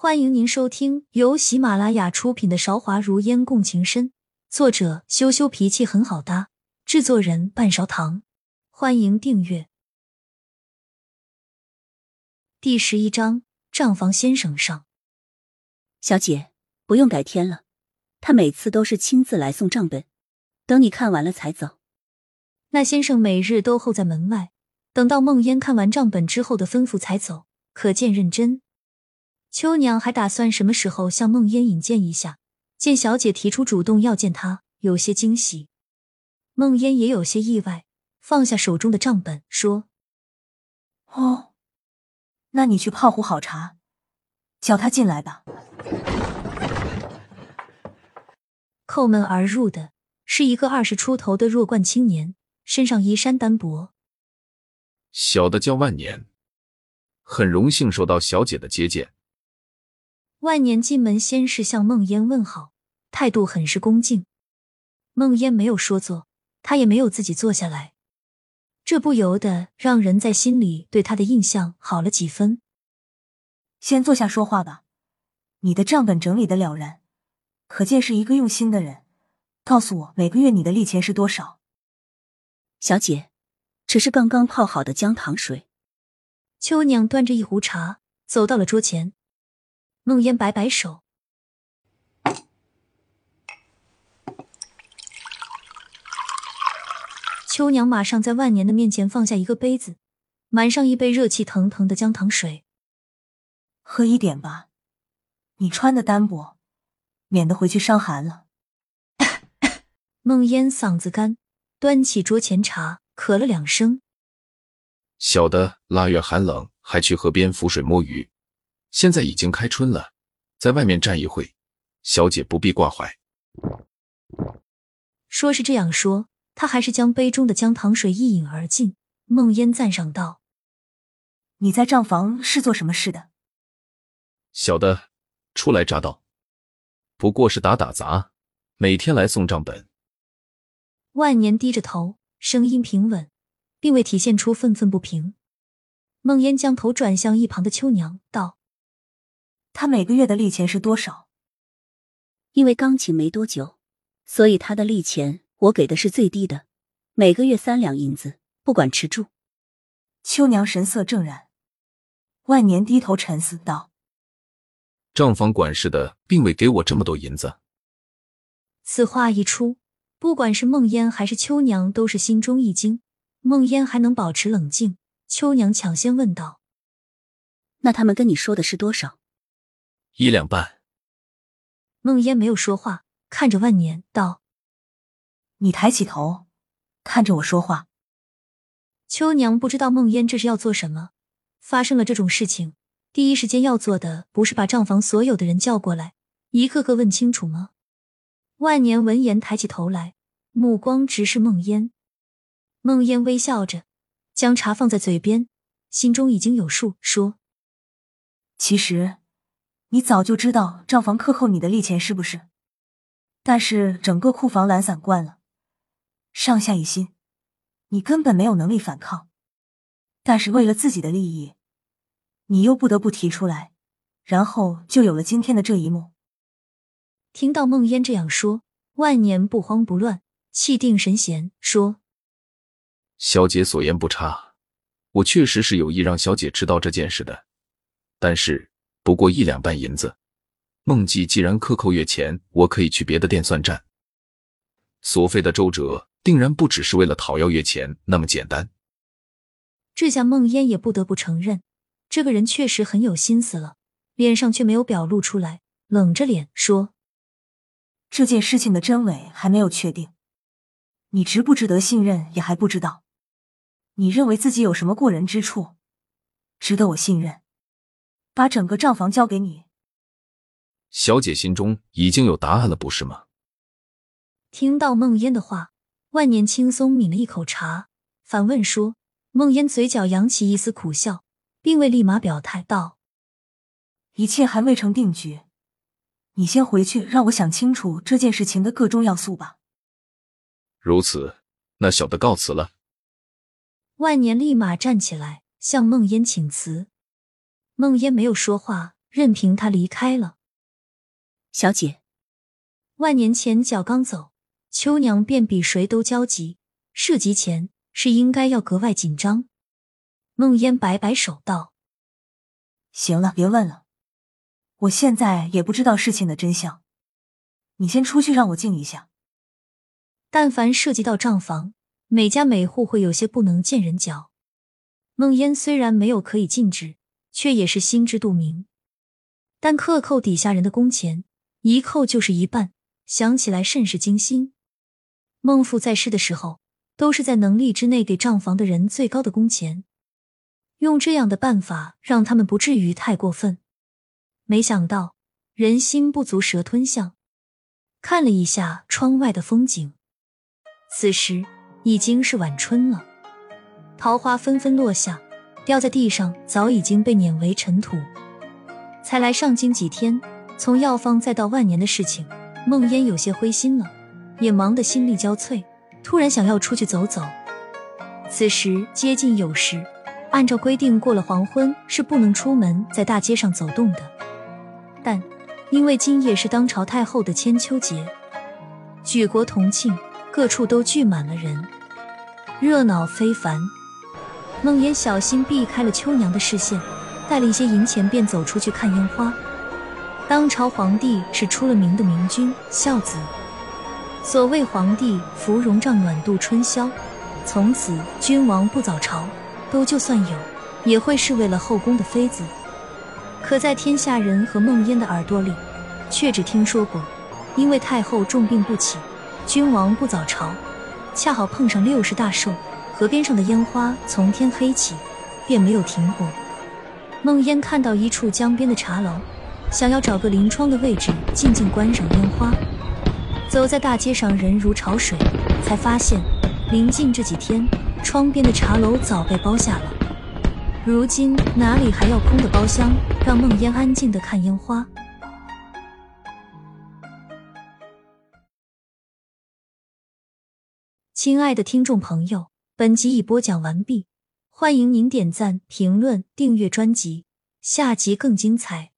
欢迎您收听由喜马拉雅出品的《韶华如烟共情深》，作者羞羞脾气很好搭，制作人半勺糖。欢迎订阅。第十一章，账房先生上。小姐，不用改天了，他每次都是亲自来送账本，等你看完了才走。那先生每日都候在门外，等到梦烟看完账本之后的吩咐才走，可见认真。秋娘还打算什么时候向梦烟引荐一下，见小姐提出主动要见她，有些惊喜。梦烟也有些意外，放下手中的账本，说：“哦，那你去泡壶好茶，叫他进来吧。”叩门而入的是一个二十出头的弱冠青年，身上衣衫单薄。小的叫万年，很荣幸受到小姐的接见。万年进门，先是向孟烟问好，态度很是恭敬。孟烟没有说坐，他也没有自己坐下来，这不由得让人在心里对他的印象好了几分。先坐下说话吧，你的账本整理的了然，可见是一个用心的人。告诉我，每个月你的利钱是多少？小姐，这是刚刚泡好的姜糖水。秋娘端着一壶茶走到了桌前。孟烟摆摆手，秋娘马上在万年的面前放下一个杯子，满上一杯热气腾腾的姜糖水。喝一点吧，你穿的单薄，免得回去伤寒了。孟烟嗓子干，端起桌前茶，咳了两声。小的腊月寒冷，还去河边浮水摸鱼。现在已经开春了，在外面站一会，小姐不必挂怀。说是这样说，他还是将杯中的姜糖水一饮而尽。梦烟赞赏道：“你在账房是做什么事的？”小的初来乍到，不过是打打杂，每天来送账本。万年低着头，声音平稳，并未体现出愤愤不平。梦烟将头转向一旁的秋娘，道。他每个月的利钱是多少？因为刚请没多久，所以他的利钱我给的是最低的，每个月三两银子，不管吃住。秋娘神色正然，万年低头沉思道：“账房管事的并未给我这么多银子。”此话一出，不管是孟烟还是秋娘，都是心中一惊。孟烟还能保持冷静，秋娘抢先问道：“那他们跟你说的是多少？”一两半。孟烟没有说话，看着万年道：“你抬起头，看着我说话。”秋娘不知道孟烟这是要做什么。发生了这种事情，第一时间要做的不是把账房所有的人叫过来，一个个问清楚吗？万年闻言抬起头来，目光直视孟烟。孟烟微笑着，将茶放在嘴边，心中已经有数，说：“其实。”你早就知道账房克扣你的利钱是不是？但是整个库房懒散惯了，上下一心，你根本没有能力反抗。但是为了自己的利益，你又不得不提出来，然后就有了今天的这一幕。听到梦烟这样说，万年不慌不乱，气定神闲，说：“小姐所言不差，我确实是有意让小姐知道这件事的，但是。”不过一两半银子，孟记既然克扣月钱，我可以去别的店算账。所费的周折，定然不只是为了讨要月钱那么简单。这下孟烟也不得不承认，这个人确实很有心思了，脸上却没有表露出来，冷着脸说：“这件事情的真伪还没有确定，你值不值得信任也还不知道。你认为自己有什么过人之处，值得我信任？”把整个账房交给你，小姐心中已经有答案了，不是吗？听到孟烟的话，万年轻松抿了一口茶，反问说：“孟烟嘴角扬起一丝苦笑，并未立马表态，道：‘一切还未成定局，你先回去，让我想清楚这件事情的各种要素吧。’如此，那小的告辞了。”万年立马站起来，向孟烟请辞。孟烟没有说话，任凭他离开了。小姐，万年前脚刚走，秋娘便比谁都焦急，涉及前是应该要格外紧张。梦烟摆摆手道：“行了，别问了，我现在也不知道事情的真相。你先出去，让我静一下。”但凡涉及到账房，每家每户会有些不能见人脚。梦烟虽然没有可以禁止，却也是心知肚明。但克扣底下人的工钱，一扣就是一半，想起来甚是惊心。孟父在世的时候，都是在能力之内给账房的人最高的工钱。用这样的办法，让他们不至于太过分。没想到人心不足蛇吞象，看了一下窗外的风景，此时已经是晚春了，桃花纷纷落下，掉在地上，早已经被碾为尘土。才来上京几天，从药方再到万年的事情，梦烟有些灰心了，也忙得心力交瘁，突然想要出去走走。此时接近酉时。按照规定，过了黄昏是不能出门在大街上走动的。但因为今夜是当朝太后的千秋节，举国同庆，各处都聚满了人，热闹非凡。梦妍小心避开了秋娘的视线，带了一些银钱便走出去看烟花。当朝皇帝是出了名的明君孝子，所谓皇帝芙蓉帐暖度春宵，从此君王不早朝。都就算有，也会是为了后宫的妃子。可在天下人和梦烟的耳朵里，却只听说过，因为太后重病不起，君王不早朝，恰好碰上六十大寿，河边上的烟花从天黑起，便没有停过。梦烟看到一处江边的茶楼，想要找个临窗的位置静静观赏烟花。走在大街上，人如潮水，才发现临近这几天。窗边的茶楼早被包下了，如今哪里还要空的包厢让梦烟安静的看烟花？亲爱的听众朋友，本集已播讲完毕，欢迎您点赞、评论、订阅专辑，下集更精彩。